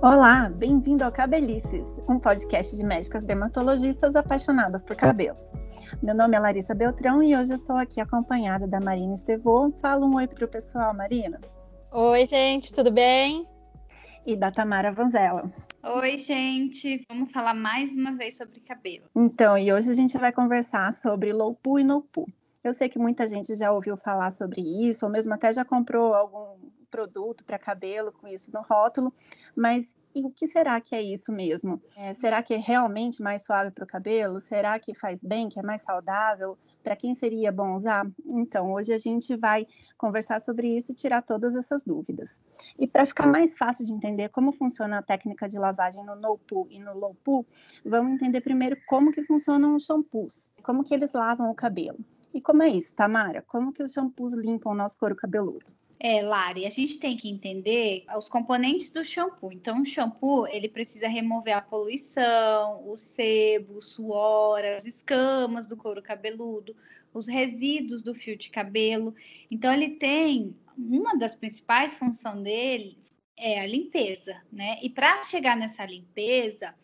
Olá, bem-vindo ao Cabelices, um podcast de médicas dermatologistas apaixonadas por cabelos. Meu nome é Larissa Beltrão e hoje estou aqui acompanhada da Marina Estevô. Fala um oi para o pessoal, Marina. Oi, gente, tudo bem? E da Tamara Vanzella. Oi, gente. Vamos falar mais uma vez sobre cabelo. Então, e hoje a gente vai conversar sobre low poo e no poo. Eu sei que muita gente já ouviu falar sobre isso, ou mesmo até já comprou algum produto para cabelo com isso no rótulo, mas e o que será que é isso mesmo? É, será que é realmente mais suave para o cabelo? Será que faz bem, que é mais saudável? Para quem seria bom usar? Então, hoje a gente vai conversar sobre isso e tirar todas essas dúvidas. E para ficar mais fácil de entender como funciona a técnica de lavagem no no poo e no low poo, vamos entender primeiro como que funcionam os shampoos, como que eles lavam o cabelo. E como é isso, Tamara? Como que os shampoos limpam o nosso couro cabeludo? É, Lari, a gente tem que entender os componentes do shampoo. Então, o shampoo, ele precisa remover a poluição, o sebo, o suor, as escamas do couro cabeludo, os resíduos do fio de cabelo. Então, ele tem uma das principais funções dele é a limpeza, né? E para chegar nessa limpeza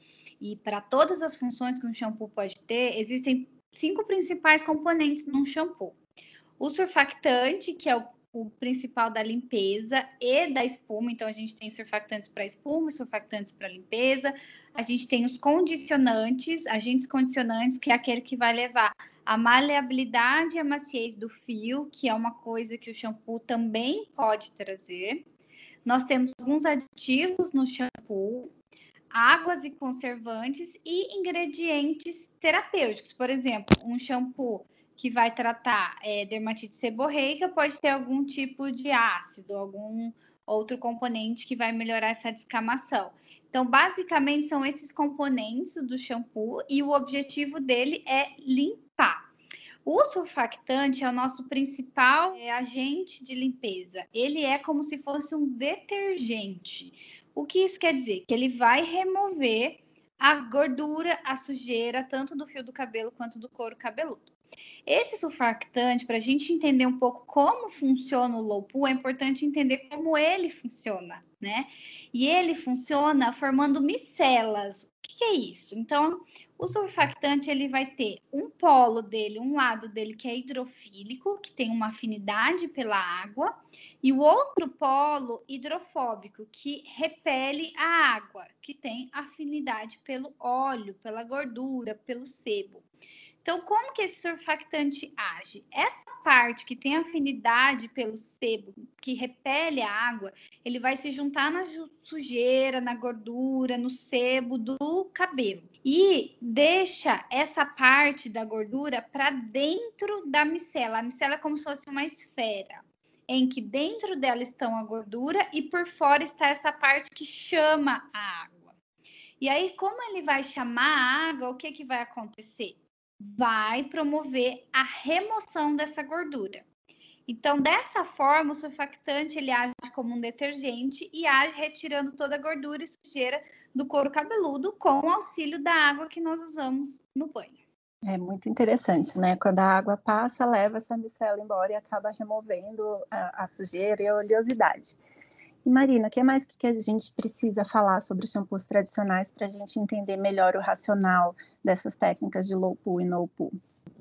e para todas as funções que um shampoo pode ter, existem cinco principais componentes num shampoo. O surfactante, que é o o principal da limpeza e da espuma. Então, a gente tem surfactantes para espuma, surfactantes para limpeza. A gente tem os condicionantes, agentes condicionantes, que é aquele que vai levar a maleabilidade e a maciez do fio, que é uma coisa que o shampoo também pode trazer. Nós temos alguns aditivos no shampoo, águas e conservantes e ingredientes terapêuticos. Por exemplo, um shampoo que vai tratar é, dermatite seborreica pode ter algum tipo de ácido, algum outro componente que vai melhorar essa descamação. Então, basicamente, são esses componentes do shampoo e o objetivo dele é limpar. O surfactante é o nosso principal é, agente de limpeza. Ele é como se fosse um detergente. O que isso quer dizer? Que ele vai remover a gordura, a sujeira, tanto do fio do cabelo quanto do couro cabeludo. Esse surfactante, para a gente entender um pouco como funciona o pool, é importante entender como ele funciona, né? E ele funciona formando micelas. O que, que é isso? Então, o surfactante ele vai ter um polo dele, um lado dele que é hidrofílico, que tem uma afinidade pela água, e o outro polo hidrofóbico, que repele a água, que tem afinidade pelo óleo, pela gordura, pelo sebo. Então, como que esse surfactante age? Essa parte que tem afinidade pelo sebo, que repele a água, ele vai se juntar na sujeira, na gordura, no sebo do cabelo e deixa essa parte da gordura para dentro da micela. A micela é como se fosse uma esfera, em que dentro dela estão a gordura e por fora está essa parte que chama a água. E aí, como ele vai chamar a água, o que, que vai acontecer? Vai promover a remoção dessa gordura. Então, dessa forma, o surfactante ele age como um detergente e age retirando toda a gordura e sujeira do couro cabeludo com o auxílio da água que nós usamos no banho. É muito interessante, né? Quando a água passa, leva essa micela embora e acaba removendo a, a sujeira e a oleosidade. E Marina, o que mais que a gente precisa falar sobre os shampoos tradicionais para a gente entender melhor o racional dessas técnicas de low poo e no poo?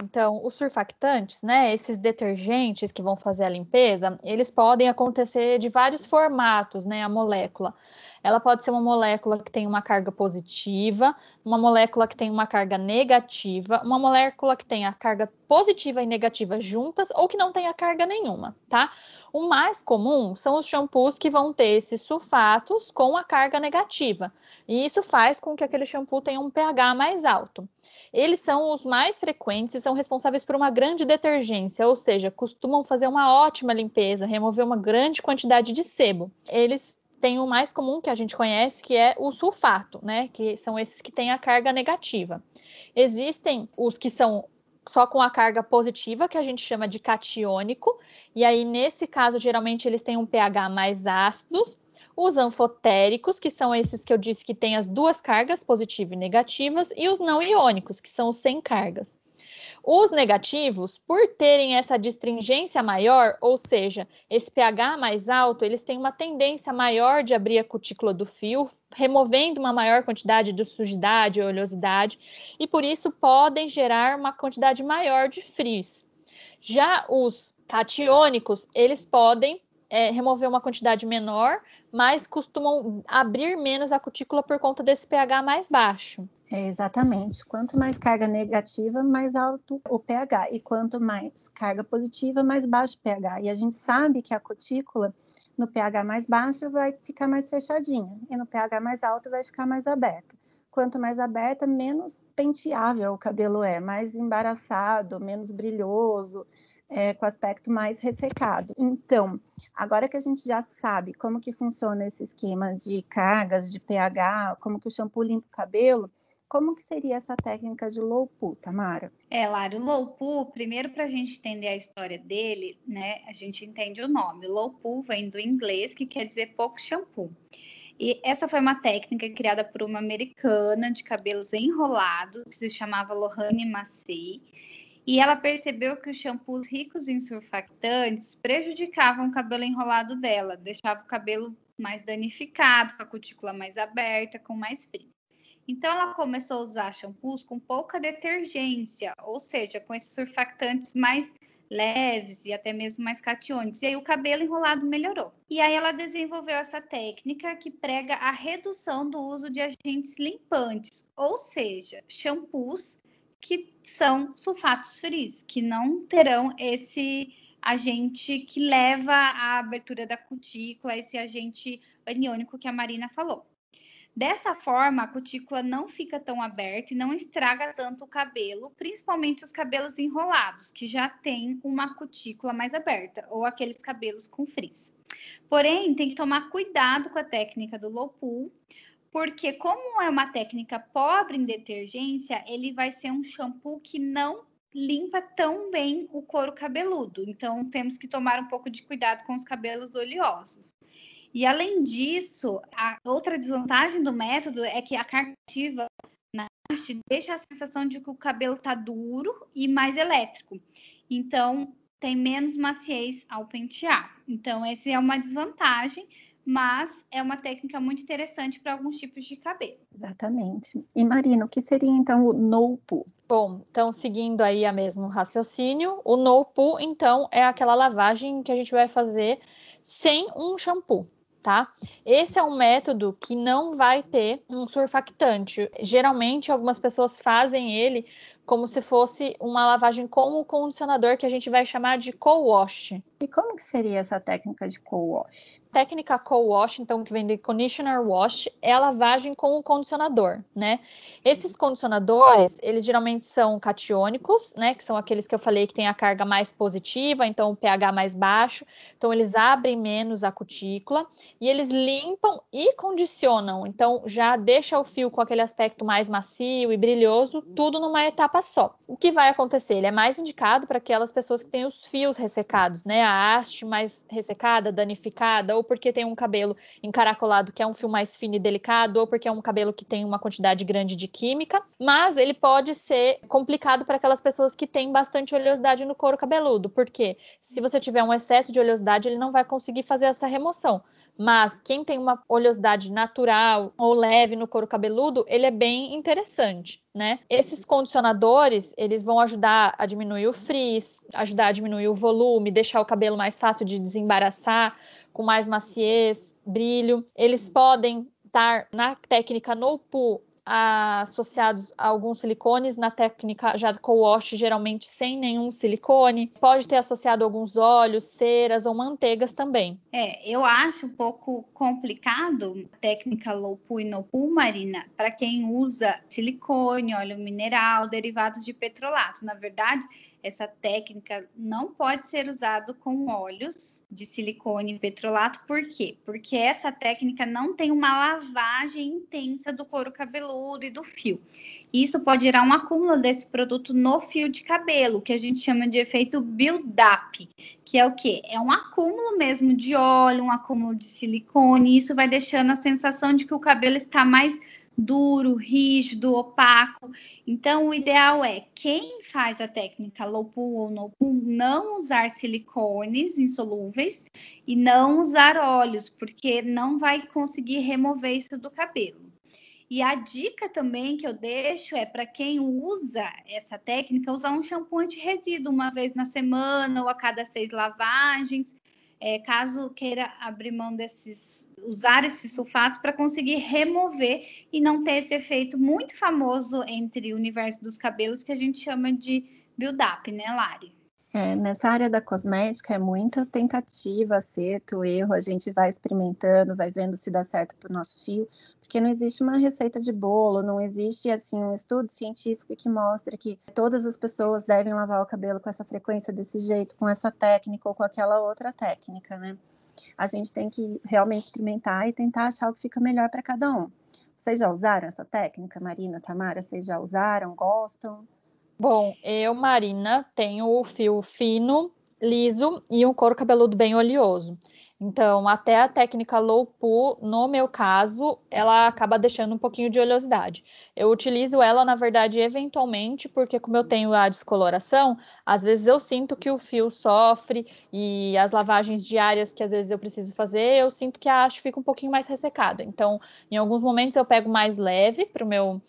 Então, os surfactantes, né, esses detergentes que vão fazer a limpeza, eles podem acontecer de vários formatos, né, a molécula. Ela pode ser uma molécula que tem uma carga positiva, uma molécula que tem uma carga negativa, uma molécula que tem a carga positiva e negativa juntas ou que não tenha carga nenhuma, tá? O mais comum são os shampoos que vão ter esses sulfatos com a carga negativa. E isso faz com que aquele shampoo tenha um pH mais alto. Eles são os mais frequentes e são responsáveis por uma grande detergência, ou seja, costumam fazer uma ótima limpeza, remover uma grande quantidade de sebo. Eles têm o mais comum que a gente conhece, que é o sulfato, né? Que são esses que têm a carga negativa. Existem os que são só com a carga positiva, que a gente chama de catiônico, e aí nesse caso geralmente eles têm um pH mais ácidos. Os anfotéricos, que são esses que eu disse que têm as duas cargas, positiva e negativas, e os não iônicos, que são os sem cargas. Os negativos, por terem essa distringência maior, ou seja, esse pH mais alto, eles têm uma tendência maior de abrir a cutícula do fio, removendo uma maior quantidade de sujidade ou oleosidade, e por isso podem gerar uma quantidade maior de frizz. Já os catiônicos, eles podem é, remover uma quantidade menor, mas costumam abrir menos a cutícula por conta desse pH mais baixo. É, exatamente. Quanto mais carga negativa, mais alto o pH. E quanto mais carga positiva, mais baixo o pH. E a gente sabe que a cutícula, no pH mais baixo, vai ficar mais fechadinha. E no pH mais alto, vai ficar mais aberta. Quanto mais aberta, menos penteável o cabelo é, mais embaraçado, menos brilhoso, é, com aspecto mais ressecado. Então, agora que a gente já sabe como que funciona esse esquema de cargas, de pH, como que o shampoo limpa o cabelo, como que seria essa técnica de low pool, Tamara? É, Lara, o low pool, primeiro para a gente entender a história dele, né, a gente entende o nome. Low pool vem do inglês, que quer dizer pouco shampoo. E essa foi uma técnica criada por uma americana de cabelos enrolados, que se chamava Lohane Massey. E ela percebeu que os shampoos ricos em surfactantes prejudicavam o cabelo enrolado dela, deixava o cabelo mais danificado, com a cutícula mais aberta, com mais frizz. Então, ela começou a usar shampoos com pouca detergência, ou seja, com esses surfactantes mais leves e até mesmo mais catiônicos. E aí o cabelo enrolado melhorou. E aí ela desenvolveu essa técnica que prega a redução do uso de agentes limpantes, ou seja, shampoos que são sulfatos fris, que não terão esse agente que leva à abertura da cutícula, esse agente aniônico que a Marina falou. Dessa forma, a cutícula não fica tão aberta e não estraga tanto o cabelo, principalmente os cabelos enrolados, que já têm uma cutícula mais aberta, ou aqueles cabelos com frizz. Porém, tem que tomar cuidado com a técnica do low pool, porque como é uma técnica pobre em detergência, ele vai ser um shampoo que não limpa tão bem o couro cabeludo. Então, temos que tomar um pouco de cuidado com os cabelos oleosos. E além disso, a outra desvantagem do método é que a carga ativa na haste deixa a sensação de que o cabelo está duro e mais elétrico. Então, tem menos maciez ao pentear. Então, essa é uma desvantagem, mas é uma técnica muito interessante para alguns tipos de cabelo. Exatamente. E Marina, o que seria então o no poo? Bom, então seguindo aí a mesmo raciocínio, o no poo então é aquela lavagem que a gente vai fazer sem um shampoo tá? Esse é um método que não vai ter um surfactante. Geralmente, algumas pessoas fazem ele como se fosse uma lavagem com o condicionador que a gente vai chamar de co-wash. E como que seria essa técnica de co-wash? Técnica co-wash, então, que vem de conditioner wash, é a lavagem com o condicionador, né? Esses condicionadores, eles geralmente são catiônicos, né? Que são aqueles que eu falei que tem a carga mais positiva, então o pH mais baixo. Então, eles abrem menos a cutícula e eles limpam e condicionam. Então, já deixa o fio com aquele aspecto mais macio e brilhoso, tudo numa etapa etapa só. O que vai acontecer? Ele é mais indicado para aquelas pessoas que têm os fios ressecados, né? A haste mais ressecada, danificada, ou porque tem um cabelo encaracolado que é um fio mais fino e delicado, ou porque é um cabelo que tem uma quantidade grande de química. Mas ele pode ser complicado para aquelas pessoas que têm bastante oleosidade no couro cabeludo, porque se você tiver um excesso de oleosidade, ele não vai conseguir fazer essa remoção. Mas quem tem uma oleosidade natural ou leve no couro cabeludo, ele é bem interessante, né? Esses condicionadores, eles vão ajudar a diminuir o frizz, ajudar a diminuir o volume, deixar o cabelo mais fácil de desembaraçar, com mais maciez, brilho. Eles podem estar na técnica no associados a alguns silicones na técnica já co-wash, geralmente sem nenhum silicone. Pode ter associado alguns óleos, ceras ou manteigas também. É, eu acho um pouco complicado a técnica low pool e no Marina, para quem usa silicone, óleo mineral, derivados de petrolato. Na verdade, essa técnica não pode ser usado com óleos de silicone e petrolato, por quê? Porque essa técnica não tem uma lavagem intensa do couro cabeludo e do fio. Isso pode gerar um acúmulo desse produto no fio de cabelo, que a gente chama de efeito build-up, que é o quê? É um acúmulo mesmo de óleo, um acúmulo de silicone, e isso vai deixando a sensação de que o cabelo está mais duro, rígido, opaco. Então, o ideal é quem faz a técnica low pool ou no pool não usar silicones insolúveis e não usar óleos, porque não vai conseguir remover isso do cabelo. E a dica também que eu deixo é para quem usa essa técnica, usar um shampoo anti-resíduo uma vez na semana ou a cada seis lavagens. É, caso queira abrir mão desses, usar esses sulfatos para conseguir remover e não ter esse efeito muito famoso entre o universo dos cabelos que a gente chama de build-up, né, Lari? É, nessa área da cosmética é muita tentativa, acerto, erro, a gente vai experimentando, vai vendo se dá certo para o nosso fio, porque não existe uma receita de bolo, não existe assim um estudo científico que mostre que todas as pessoas devem lavar o cabelo com essa frequência desse jeito, com essa técnica ou com aquela outra técnica, né? A gente tem que realmente experimentar e tentar achar o que fica melhor para cada um. Vocês já usaram essa técnica, Marina, Tamara? Vocês já usaram? Gostam? Bom, eu, Marina, tenho o fio fino, liso e um couro cabeludo bem oleoso. Então, até a técnica low poo, no meu caso, ela acaba deixando um pouquinho de oleosidade. Eu utilizo ela, na verdade, eventualmente, porque como eu tenho a descoloração, às vezes eu sinto que o fio sofre e as lavagens diárias que às vezes eu preciso fazer, eu sinto que a haste fica um pouquinho mais ressecada. Então, em alguns momentos eu pego mais leve para o meu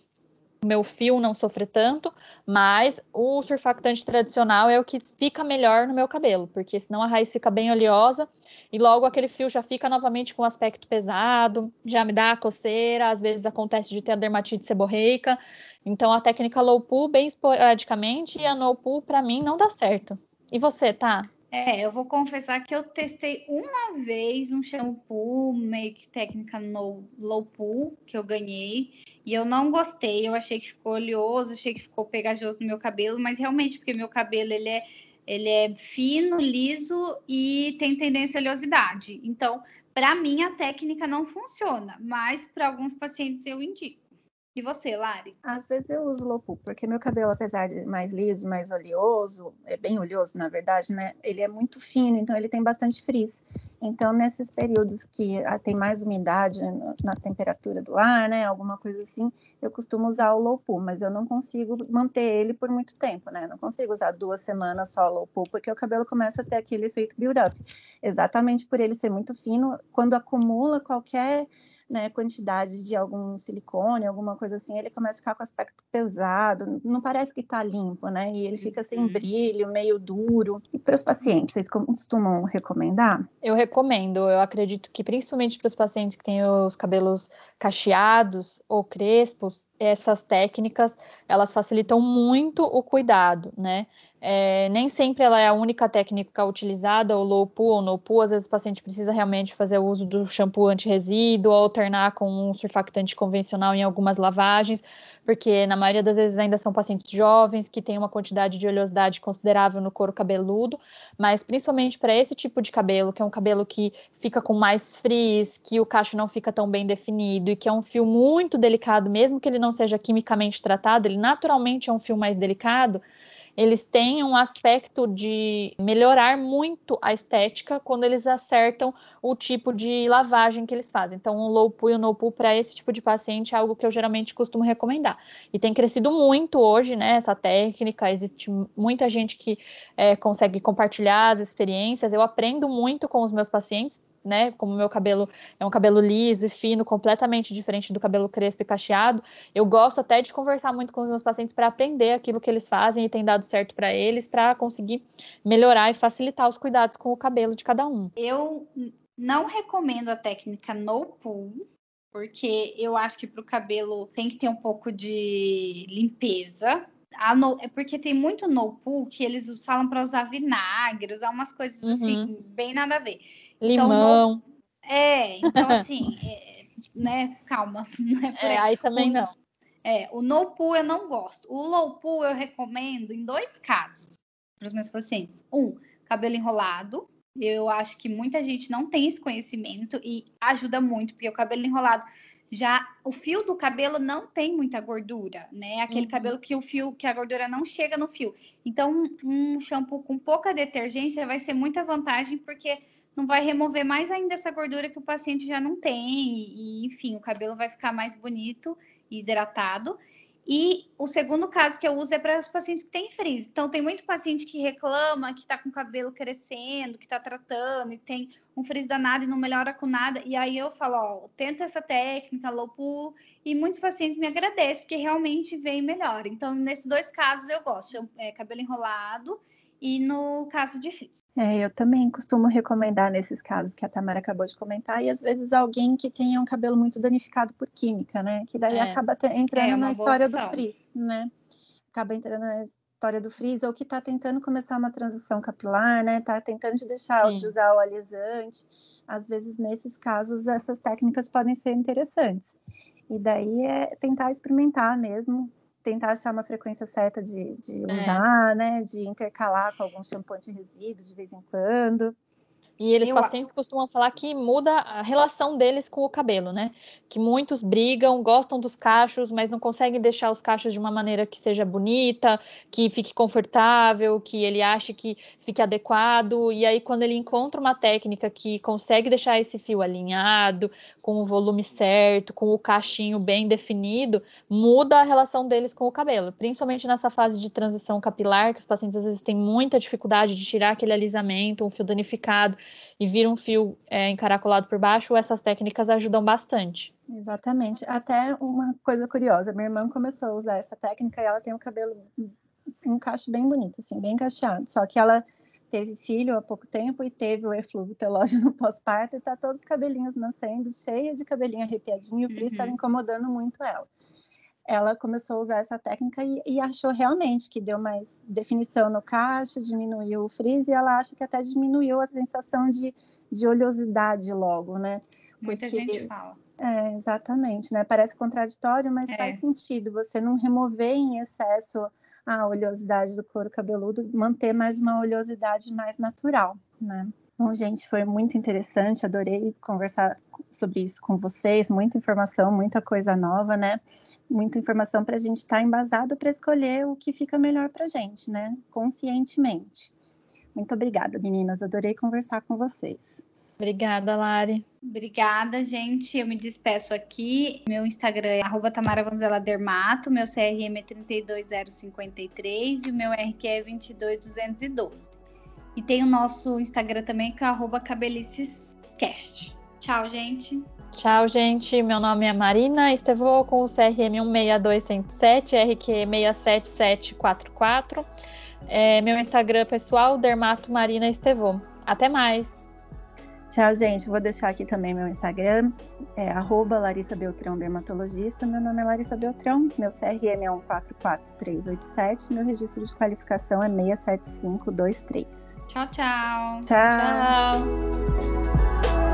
meu fio não sofrer tanto, mas o surfactante tradicional é o que fica melhor no meu cabelo, porque senão a raiz fica bem oleosa e logo aquele fio já fica novamente com aspecto pesado, já me dá a coceira, às vezes acontece de ter a dermatite seborreica. Então a técnica low pool bem esporadicamente e a no pool para mim não dá certo. E você, tá? É, eu vou confessar que eu testei uma vez um shampoo make técnica no low pool que eu ganhei e eu não gostei, eu achei que ficou oleoso, achei que ficou pegajoso no meu cabelo, mas realmente, porque meu cabelo ele é, ele é fino, liso e tem tendência à oleosidade. Então, para mim, a técnica não funciona, mas para alguns pacientes eu indico. E você, Lari? Às vezes eu uso Lopu, porque meu cabelo, apesar de mais liso, mais oleoso, é bem oleoso, na verdade, né? Ele é muito fino, então ele tem bastante frizz. Então, nesses períodos que ah, tem mais umidade na temperatura do ar, né? Alguma coisa assim, eu costumo usar o Lopu, mas eu não consigo manter ele por muito tempo, né? Não consigo usar duas semanas só o Lopu, porque o cabelo começa a ter aquele efeito build-up. Exatamente por ele ser muito fino, quando acumula qualquer né, quantidade de algum silicone, alguma coisa assim, ele começa a ficar com aspecto pesado, não parece que está limpo, né? E ele fica sem uhum. brilho, meio duro. E para os pacientes, vocês costumam recomendar? Eu recomendo. Eu acredito que principalmente para os pacientes que têm os cabelos cacheados ou crespos, essas técnicas elas facilitam muito o cuidado, né? É, nem sempre ela é a única técnica utilizada, o low pool ou no pool. Às vezes o paciente precisa realmente fazer o uso do shampoo anti-resíduo alternar com um surfactante convencional em algumas lavagens, porque na maioria das vezes ainda são pacientes jovens que têm uma quantidade de oleosidade considerável no couro cabeludo, mas principalmente para esse tipo de cabelo, que é um cabelo que fica com mais frizz, que o cacho não fica tão bem definido e que é um fio muito delicado, mesmo que ele não seja quimicamente tratado, ele naturalmente é um fio mais delicado eles têm um aspecto de melhorar muito a estética quando eles acertam o tipo de lavagem que eles fazem. Então, o low pool e o no pool para esse tipo de paciente é algo que eu geralmente costumo recomendar. E tem crescido muito hoje, né, essa técnica, existe muita gente que é, consegue compartilhar as experiências. Eu aprendo muito com os meus pacientes, né? Como meu cabelo é um cabelo liso e fino, completamente diferente do cabelo crespo e cacheado, eu gosto até de conversar muito com os meus pacientes para aprender aquilo que eles fazem e tem dado certo para eles, para conseguir melhorar e facilitar os cuidados com o cabelo de cada um. Eu não recomendo a técnica no pull, porque eu acho que para o cabelo tem que ter um pouco de limpeza. No, é porque tem muito no pool que eles falam para usar vinagre, usar umas coisas assim, uhum. assim, bem nada a ver. Limão. Então, no... É, então assim, é, né, calma. Não é, por é, aí também o, não. É, o no pool eu não gosto. O low pool eu recomendo em dois casos para os meus pacientes. Um, cabelo enrolado. Eu acho que muita gente não tem esse conhecimento e ajuda muito, porque o cabelo enrolado já o fio do cabelo não tem muita gordura, né? Aquele uhum. cabelo que o fio, que a gordura não chega no fio. Então, um shampoo com pouca detergência vai ser muita vantagem, porque não vai remover mais ainda essa gordura que o paciente já não tem, e enfim, o cabelo vai ficar mais bonito hidratado. E o segundo caso que eu uso é para os pacientes que têm frizz. Então, tem muito paciente que reclama que está com o cabelo crescendo, que está tratando e tem um frizz danado e não melhora com nada. E aí eu falo, ó, tenta essa técnica, low pull, e muitos pacientes me agradecem, porque realmente vem melhor. Então, nesses dois casos eu gosto, é, cabelo enrolado e no caso de frizz. É, eu também costumo recomendar nesses casos que a Tamara acabou de comentar, e às vezes alguém que tenha um cabelo muito danificado por química, né? Que daí é. acaba entrando é na história do frizz, né? Acaba entrando na história do frizz, ou que está tentando começar uma transição capilar, né? Está tentando de deixar Sim. de usar o alisante. Às vezes, nesses casos, essas técnicas podem ser interessantes. E daí é tentar experimentar mesmo, tentar achar uma frequência certa de, de é. usar, é. né? De intercalar com algum shampoo anti-resíduo de vez em quando. E eles eu... pacientes costumam falar que muda a relação deles com o cabelo, né? Que muitos brigam, gostam dos cachos, mas não conseguem deixar os cachos de uma maneira que seja bonita, que fique confortável, que ele ache que fique adequado. E aí, quando ele encontra uma técnica que consegue deixar esse fio alinhado, com o volume certo, com o cachinho bem definido, muda a relação deles com o cabelo, principalmente nessa fase de transição capilar, que os pacientes às vezes têm muita dificuldade de tirar aquele alisamento, um fio danificado e vira um fio é, encaracolado por baixo, essas técnicas ajudam bastante. Exatamente. Até uma coisa curiosa, minha irmã começou a usar essa técnica e ela tem o cabelo um cacho bem bonito, assim, bem cacheado. Só que ela teve filho há pouco tempo e teve o eflúvio telógeno pós-parto e tá todos os cabelinhos nascendo, cheia de cabelinho arrepiadinho, e o frizz estava incomodando muito ela ela começou a usar essa técnica e, e, achou realmente que deu mais definição no cacho, diminuiu o frizz e ela acha que até diminuiu a sensação de, de oleosidade logo, né? Muita Porque, gente fala. É, exatamente, né? Parece contraditório, mas é. faz sentido você não remover em excesso a oleosidade do couro cabeludo, manter mais uma oleosidade mais natural, né? Bom, gente, foi muito interessante, adorei conversar sobre isso com vocês, muita informação, muita coisa nova, né? muita informação para a gente estar tá embasado para escolher o que fica melhor para a gente, né? Conscientemente. Muito obrigada, meninas. Adorei conversar com vocês. Obrigada, Lari. Obrigada, gente. Eu me despeço aqui. Meu Instagram é @tamaravanzeladermato, meu CRM é 32053 e o meu RQ é 22212. E tem o nosso Instagram também que é cabelicescast. Tchau, gente. Tchau, gente. Meu nome é Marina Estevô com o CRM 16207, RQ 67744. É, meu Instagram pessoal, Dermato Marina Estevô. Até mais. Tchau, gente. Vou deixar aqui também meu Instagram, é arroba Larissa Beltrão Dermatologista. Meu nome é Larissa Beltrão, meu CRM é 144387, meu registro de qualificação é 67523. Tchau, tchau. Tchau. tchau.